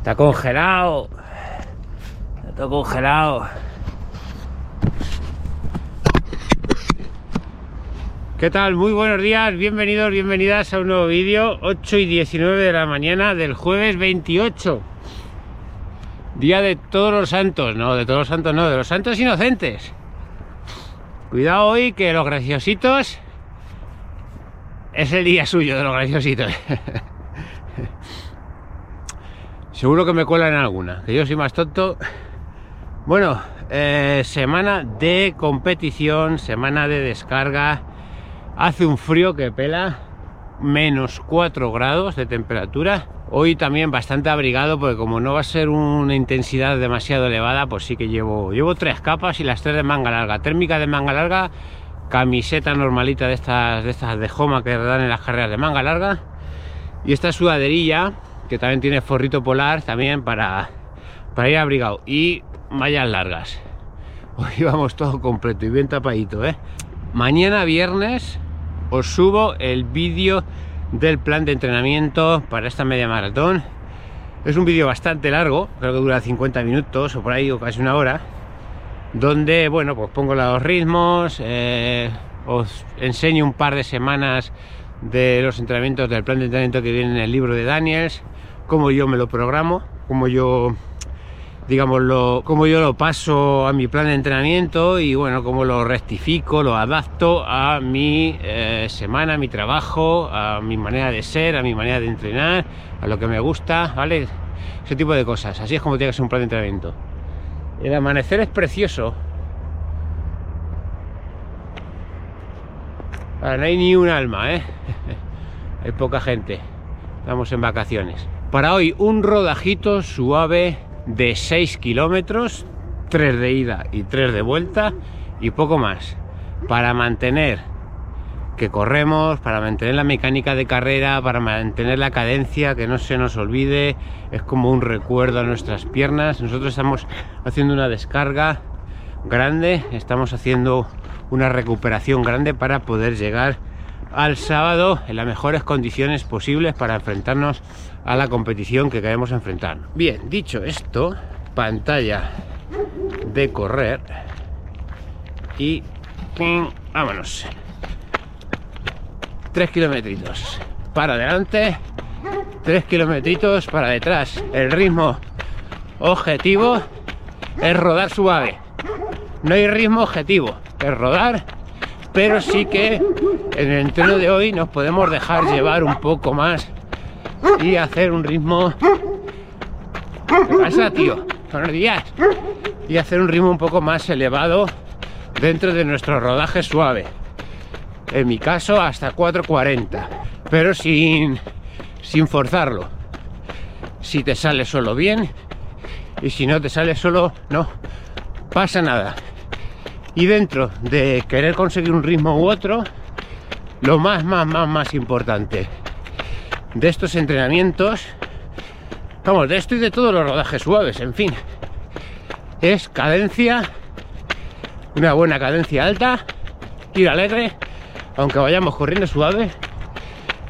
Está congelado. Está congelado. ¿Qué tal? Muy buenos días, bienvenidos, bienvenidas a un nuevo vídeo, 8 y 19 de la mañana del jueves 28. Día de todos los santos, no, de todos los santos no, de los santos inocentes. Cuidado hoy que los graciositos es el día suyo de los graciositos. Seguro que me cuelan alguna, que yo soy más tonto. Bueno, eh, semana de competición, semana de descarga. Hace un frío que pela, menos 4 grados de temperatura. Hoy también bastante abrigado porque como no va a ser una intensidad demasiado elevada, pues sí que llevo, llevo tres capas y las tres de manga larga. Térmica de manga larga, camiseta normalita de estas de estas de Joma que dan en las carreras de manga larga y esta sudaderilla que también tiene forrito polar también para, para ir abrigado y mallas largas. Hoy vamos todo completo y bien tapadito, ¿eh? Mañana viernes os subo el vídeo del plan de entrenamiento para esta media maratón. Es un vídeo bastante largo, creo que dura 50 minutos o por ahí o casi una hora, donde, bueno, pues pongo los ritmos, eh, os enseño un par de semanas de los entrenamientos del plan de entrenamiento que viene en el libro de Daniels, cómo yo me lo programo, cómo yo digamos lo, cómo yo lo paso a mi plan de entrenamiento y bueno, cómo lo rectifico, lo adapto a mi eh, semana, a mi trabajo, a mi manera de ser, a mi manera de entrenar, a lo que me gusta, ¿vale? Ese tipo de cosas. Así es como tiene que ser un plan de entrenamiento. El amanecer es precioso. Ahora, no hay ni un alma, ¿eh? hay poca gente. Estamos en vacaciones. Para hoy un rodajito suave de 6 kilómetros, 3 de ida y 3 de vuelta y poco más. Para mantener que corremos, para mantener la mecánica de carrera, para mantener la cadencia, que no se nos olvide, es como un recuerdo a nuestras piernas. Nosotros estamos haciendo una descarga grande, estamos haciendo una recuperación grande para poder llegar al sábado en las mejores condiciones posibles para enfrentarnos a la competición que queremos enfrentar. Bien, dicho esto, pantalla de correr y vámonos. Tres kilometritos para adelante, tres kilometritos para detrás. El ritmo objetivo es rodar suave. No hay ritmo objetivo, es rodar pero sí que en el entreno de hoy nos podemos dejar llevar un poco más y hacer un ritmo ¿Qué pasa, tío? Buenos días. Y hacer un ritmo un poco más elevado dentro de nuestro rodaje suave. En mi caso, hasta 4.40. Pero sin, sin forzarlo. Si te sale solo bien. Y si no te sale solo, no pasa nada. Y dentro de querer conseguir un ritmo u otro, lo más, más, más, más importante de estos entrenamientos, vamos, de esto y de todos los rodajes suaves, en fin, es cadencia, una buena cadencia alta, ir alegre, aunque vayamos corriendo suave,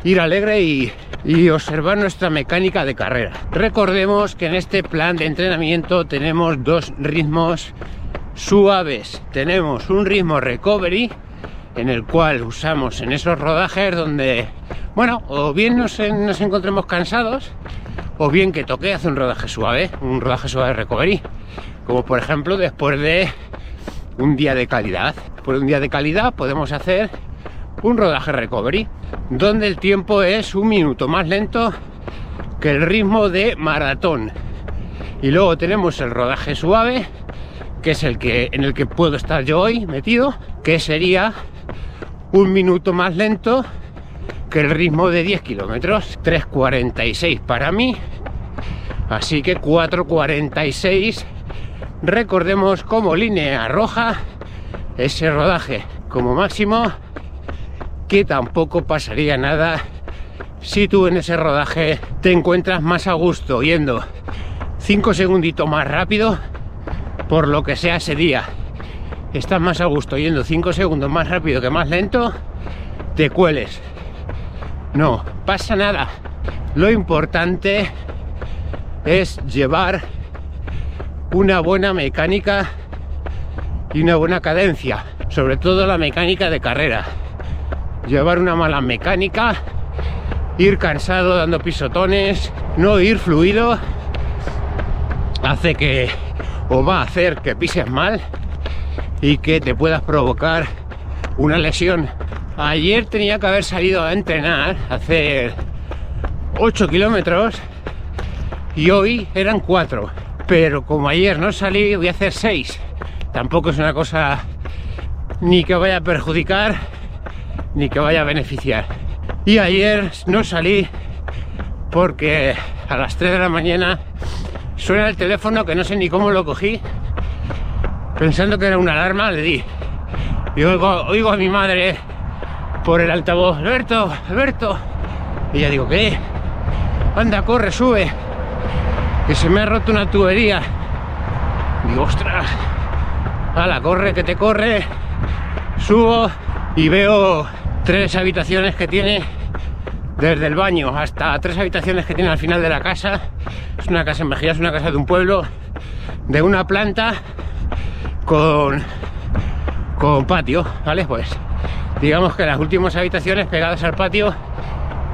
ir alegre y, y observar nuestra mecánica de carrera. Recordemos que en este plan de entrenamiento tenemos dos ritmos suaves. Tenemos un ritmo recovery en el cual usamos en esos rodajes donde, bueno, o bien nos, nos encontremos cansados o bien que toque hacer un rodaje suave, un rodaje suave recovery, como por ejemplo después de un día de calidad. Por un día de calidad podemos hacer un rodaje recovery, donde el tiempo es un minuto más lento que el ritmo de maratón. Y luego tenemos el rodaje suave, que es el que en el que puedo estar yo hoy metido, que sería un minuto más lento que el ritmo de 10 kilómetros, 3.46 para mí, así que 4.46, recordemos como línea roja ese rodaje. Como máximo, que tampoco pasaría nada si tú en ese rodaje te encuentras más a gusto yendo 5 segunditos más rápido por lo que sea ese día, estás más a gusto yendo 5 segundos más rápido que más lento, te cueles. No, pasa nada. Lo importante es llevar una buena mecánica y una buena cadencia, sobre todo la mecánica de carrera. Llevar una mala mecánica, ir cansado dando pisotones, no ir fluido, hace que o va a hacer que pises mal y que te puedas provocar una lesión. Ayer tenía que haber salido a entrenar, a hacer 8 kilómetros y hoy eran 4. Pero como ayer no salí, voy a hacer 6. Tampoco es una cosa ni que vaya a perjudicar ni que vaya a beneficiar. Y ayer no salí porque a las 3 de la mañana suena el teléfono que no sé ni cómo lo cogí. Pensando que era una alarma, le di. Y oigo, oigo a mi madre por el altavoz, Alberto, Alberto. Y ya digo, ¿qué? Anda, corre, sube. Que se me ha roto una tubería. Digo, ostras. Hala, corre, que te corre. Subo y veo tres habitaciones que tiene desde el baño hasta tres habitaciones que tiene al final de la casa. Es una casa en es una casa de un pueblo, de una planta con, con patio, ¿vale? Pues digamos que las últimas habitaciones pegadas al patio,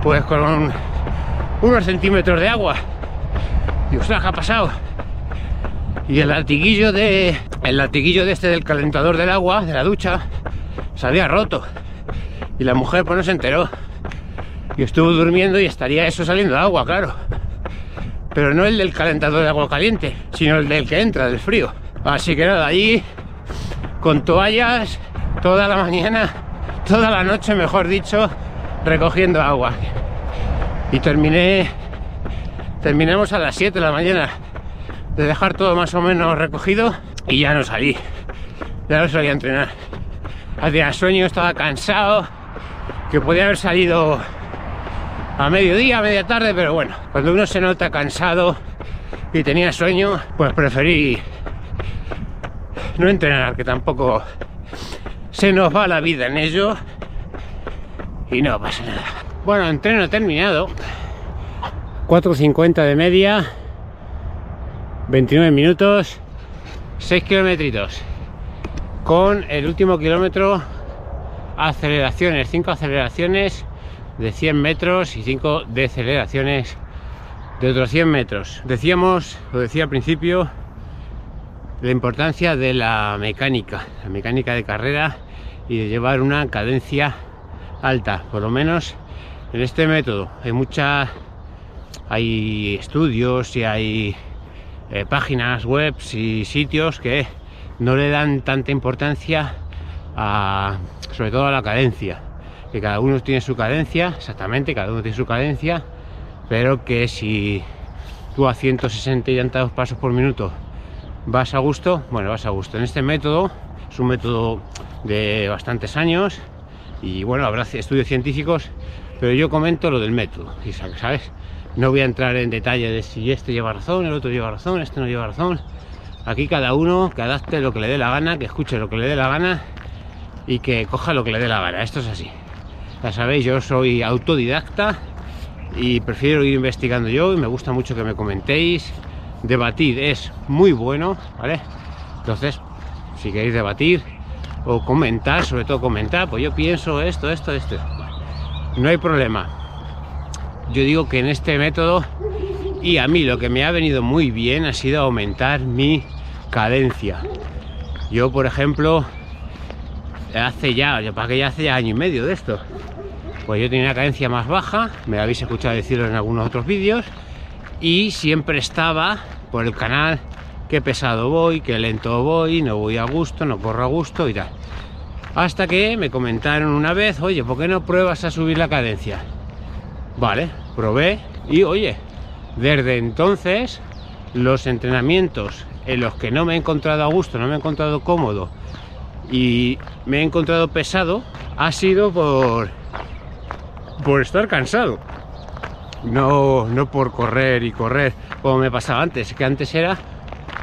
pues con unos centímetros de agua. Y ostras, ¿qué ha pasado? Y el latiguillo de. El latiguillo de este del calentador del agua, de la ducha, se había roto. Y la mujer pues no se enteró. Y estuvo durmiendo y estaría eso saliendo agua, claro. Pero no el del calentador de agua caliente, sino el del que entra, del frío. Así que nada, allí con toallas toda la mañana, toda la noche, mejor dicho, recogiendo agua. Y terminé, terminamos a las 7 de la mañana de dejar todo más o menos recogido y ya no salí. Ya no salí a entrenar. Hacía sueño, estaba cansado, que podía haber salido a mediodía, a media tarde, pero bueno, cuando uno se nota cansado y tenía sueño, pues preferí no entrenar, que tampoco se nos va la vida en ello y no pasa nada. Bueno, entreno terminado, 4.50 de media, 29 minutos, 6 kilometritos, con el último kilómetro aceleraciones, 5 aceleraciones de 100 metros y 5 deceleraciones de otros 100 metros. Decíamos, lo decía al principio, la importancia de la mecánica, la mecánica de carrera y de llevar una cadencia alta, por lo menos en este método. Hay muchas, hay estudios y hay eh, páginas web y sitios que no le dan tanta importancia a, sobre todo a la cadencia que cada uno tiene su cadencia, exactamente, cada uno tiene su cadencia, pero que si tú a 160 y tantos pasos por minuto vas a gusto, bueno, vas a gusto. En este método, es un método de bastantes años y bueno, habrá estudios científicos, pero yo comento lo del método, ¿sabes? No voy a entrar en detalle de si este lleva razón, el otro lleva razón, este no lleva razón. Aquí cada uno que adapte lo que le dé la gana, que escuche lo que le dé la gana y que coja lo que le dé la gana. Esto es así. Ya sabéis, yo soy autodidacta y prefiero ir investigando yo y me gusta mucho que me comentéis. Debatir es muy bueno, ¿vale? Entonces, si queréis debatir o comentar, sobre todo comentar, pues yo pienso esto, esto, esto. No hay problema. Yo digo que en este método y a mí lo que me ha venido muy bien ha sido aumentar mi cadencia. Yo, por ejemplo, hace ya, yo para que ya hace ya año y medio de esto. Pues yo tenía una cadencia más baja, me habéis escuchado decirlo en algunos otros vídeos, y siempre estaba por el canal qué pesado voy, qué lento voy, no voy a gusto, no corro a gusto y tal. Hasta que me comentaron una vez, oye, ¿por qué no pruebas a subir la cadencia? Vale, probé y oye, desde entonces los entrenamientos en los que no me he encontrado a gusto, no me he encontrado cómodo y me he encontrado pesado ha sido por por estar cansado no, no por correr y correr como me pasaba antes que antes era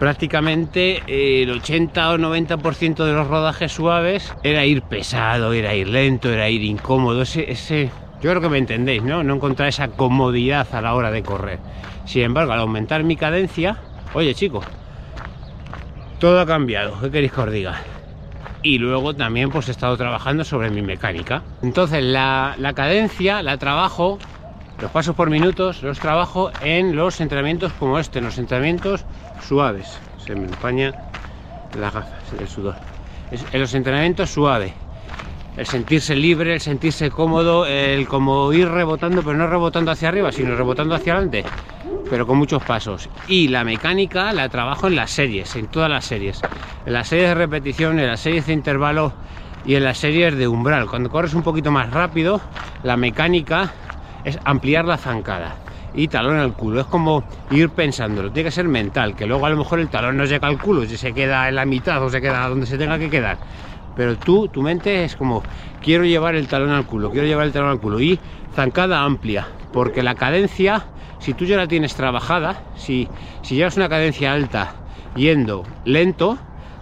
prácticamente el 80 o 90% de los rodajes suaves era ir pesado, era ir lento, era ir incómodo ese, ese Yo creo que me entendéis, ¿no? No encontrar esa comodidad a la hora de correr. Sin embargo, al aumentar mi cadencia, oye chicos, todo ha cambiado, ¿qué queréis que os diga? Y luego también pues he estado trabajando sobre mi mecánica. Entonces la, la cadencia la trabajo, los pasos por minutos los trabajo en los entrenamientos como este, en los entrenamientos suaves. Se me empaña las gafas, el sudor. en los entrenamientos suaves el sentirse libre, el sentirse cómodo, el como ir rebotando, pero no rebotando hacia arriba, sino rebotando hacia adelante, pero con muchos pasos. Y la mecánica la trabajo en las series, en todas las series. En las series de repetición, en las series de intervalo y en las series de umbral. Cuando corres un poquito más rápido, la mecánica es ampliar la zancada y talón al culo. Es como ir pensándolo, tiene que ser mental, que luego a lo mejor el talón no llega al culo, si se queda en la mitad o se queda donde se tenga que quedar pero tú, tu mente es como, quiero llevar el talón al culo, quiero llevar el talón al culo y zancada amplia, porque la cadencia, si tú ya la tienes trabajada, si, si llevas una cadencia alta yendo lento,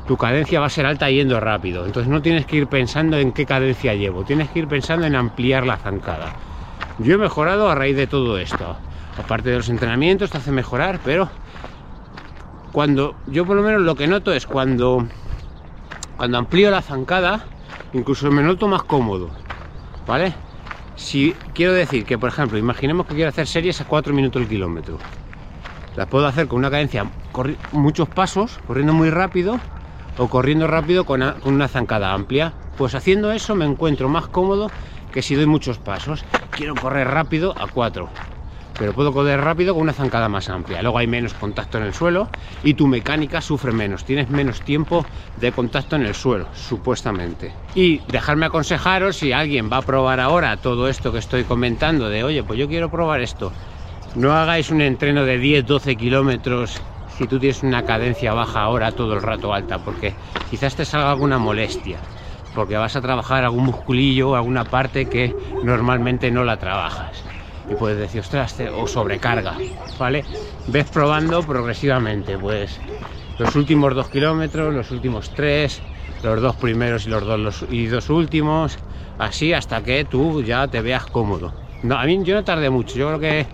tu cadencia va a ser alta yendo rápido, entonces no tienes que ir pensando en qué cadencia llevo, tienes que ir pensando en ampliar la zancada. Yo he mejorado a raíz de todo esto, aparte de los entrenamientos te hace mejorar, pero cuando yo por lo menos lo que noto es cuando cuando amplío la zancada, incluso me noto más cómodo, ¿vale? Si quiero decir que, por ejemplo, imaginemos que quiero hacer series a 4 minutos el kilómetro. Las puedo hacer con una cadencia, muchos pasos, corriendo muy rápido, o corriendo rápido con una, zancada amplia. Pues haciendo eso me encuentro más cómodo que si doy muchos pasos. Quiero correr rápido a 4 pero puedo correr rápido con una zancada más amplia. Luego hay menos contacto en el suelo y tu mecánica sufre menos, tienes menos tiempo de contacto en el suelo, supuestamente. Y dejarme aconsejaros si alguien va a probar ahora todo esto que estoy comentando, de oye, pues yo quiero probar esto. No hagáis un entreno de 10-12 kilómetros si tú tienes una cadencia baja ahora todo el rato alta, porque quizás te salga alguna molestia porque vas a trabajar algún musculillo, alguna parte que normalmente no la trabajas y puedes decir, ostras, o sobrecarga, ¿vale? Ves probando progresivamente, pues los últimos dos kilómetros, los últimos tres, los dos primeros y los dos, y dos últimos, así hasta que tú ya te veas cómodo. No, a mí yo no tardé mucho, yo creo que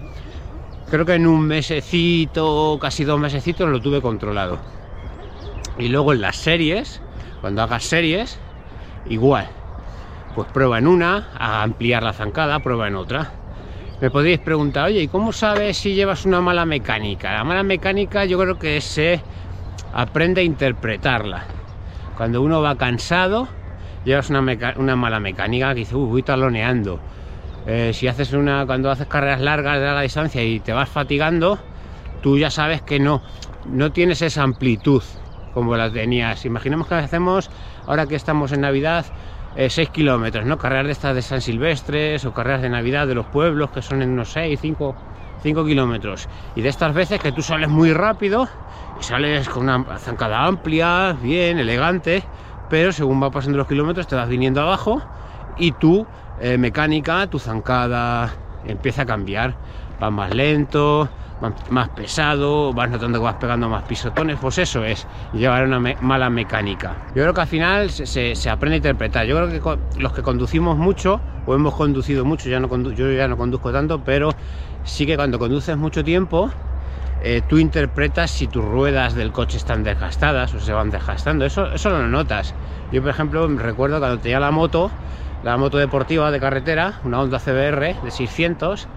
creo que en un mesecito, casi dos mesecitos lo tuve controlado. Y luego en las series, cuando hagas series, igual. Pues prueba en una, a ampliar la zancada, prueba en otra me podéis preguntar, oye, ¿y cómo sabes si llevas una mala mecánica? La mala mecánica yo creo que se aprende a interpretarla. Cuando uno va cansado, llevas una, una mala mecánica que dice, uy, voy taloneando. Eh, si haces una, cuando haces carreras largas de larga distancia y te vas fatigando, tú ya sabes que no, no tienes esa amplitud como la tenías. Imaginemos que hacemos, ahora que estamos en Navidad, 6 eh, kilómetros, ¿no? Carreras de estas de San Silvestres o carreras de Navidad de los pueblos que son en unos 6, 5, 5 kilómetros. Y de estas veces que tú sales muy rápido y sales con una zancada amplia, bien, elegante, pero según va pasando los kilómetros te vas viniendo abajo y tu eh, mecánica, tu zancada empieza a cambiar. Va más lento, más pesado, vas notando que vas pegando más pisotones, pues eso es llevar una mala mecánica. Yo creo que al final se, aprende a interpretar. Yo creo que los que conducimos mucho, o hemos conducido mucho, ya no yo ya no conduzco tanto, pero sí que cuando conduces mucho tiempo, eh, tú interpretas si tus ruedas del coche están desgastadas o se van desgastando. Eso, eso lo notas. Yo, por ejemplo, recuerdo cuando tenía la moto, la moto deportiva de carretera, una Honda CBR de 600,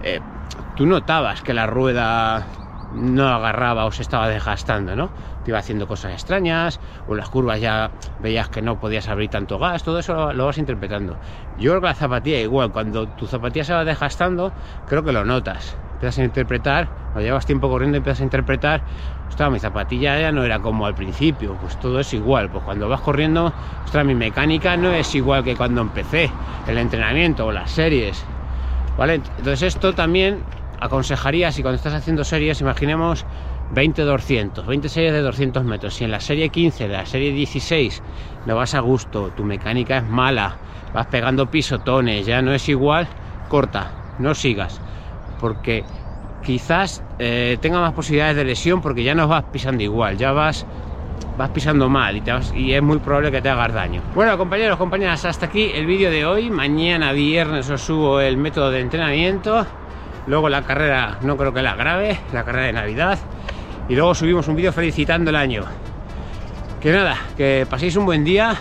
eh, tú notabas que la rueda no agarraba o se estaba desgastando, ¿no? Te iba haciendo cosas extrañas, o las curvas ya veías que no podías abrir tanto gas, todo eso lo, vas interpretando. Yo creo que la zapatilla igual, cuando tu zapatilla se va desgastando, creo que lo notas. Empiezas a interpretar, cuando llevas tiempo corriendo empiezas a interpretar, ostras, mi zapatilla ya no era como al principio, pues todo es igual, pues cuando vas corriendo, ostras, mi mecánica no es igual que cuando empecé el entrenamiento o las series, ¿vale? Entonces esto también aconsejaría si cuando estás haciendo series, imaginemos 20 200, 20 series de 200 metros, si en la serie 15, la serie 16 no vas a gusto, tu mecánica es mala, vas pegando pisotones, ya no es igual, corta, no sigas, porque quizás eh, tenga más posibilidades de lesión porque ya no vas pisando igual, ya vas vas pisando mal y, te vas- y es muy probable que te hagas daño. Bueno, compañeros, compañeras, hasta aquí el vídeo de hoy. Mañana viernes os subo el método de entrenamiento. Luego la carrera, no creo que la grabe, la carrera de Navidad. Y luego subimos un vídeo felicitando el año. Que nada, que paséis un buen día,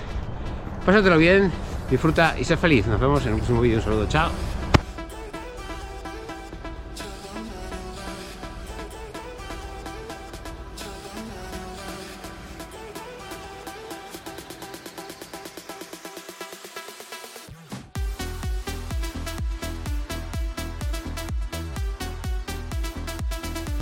pásatelo bien, disfruta y sé feliz. Nos vemos en un próximo vídeo. Un saludo, chao.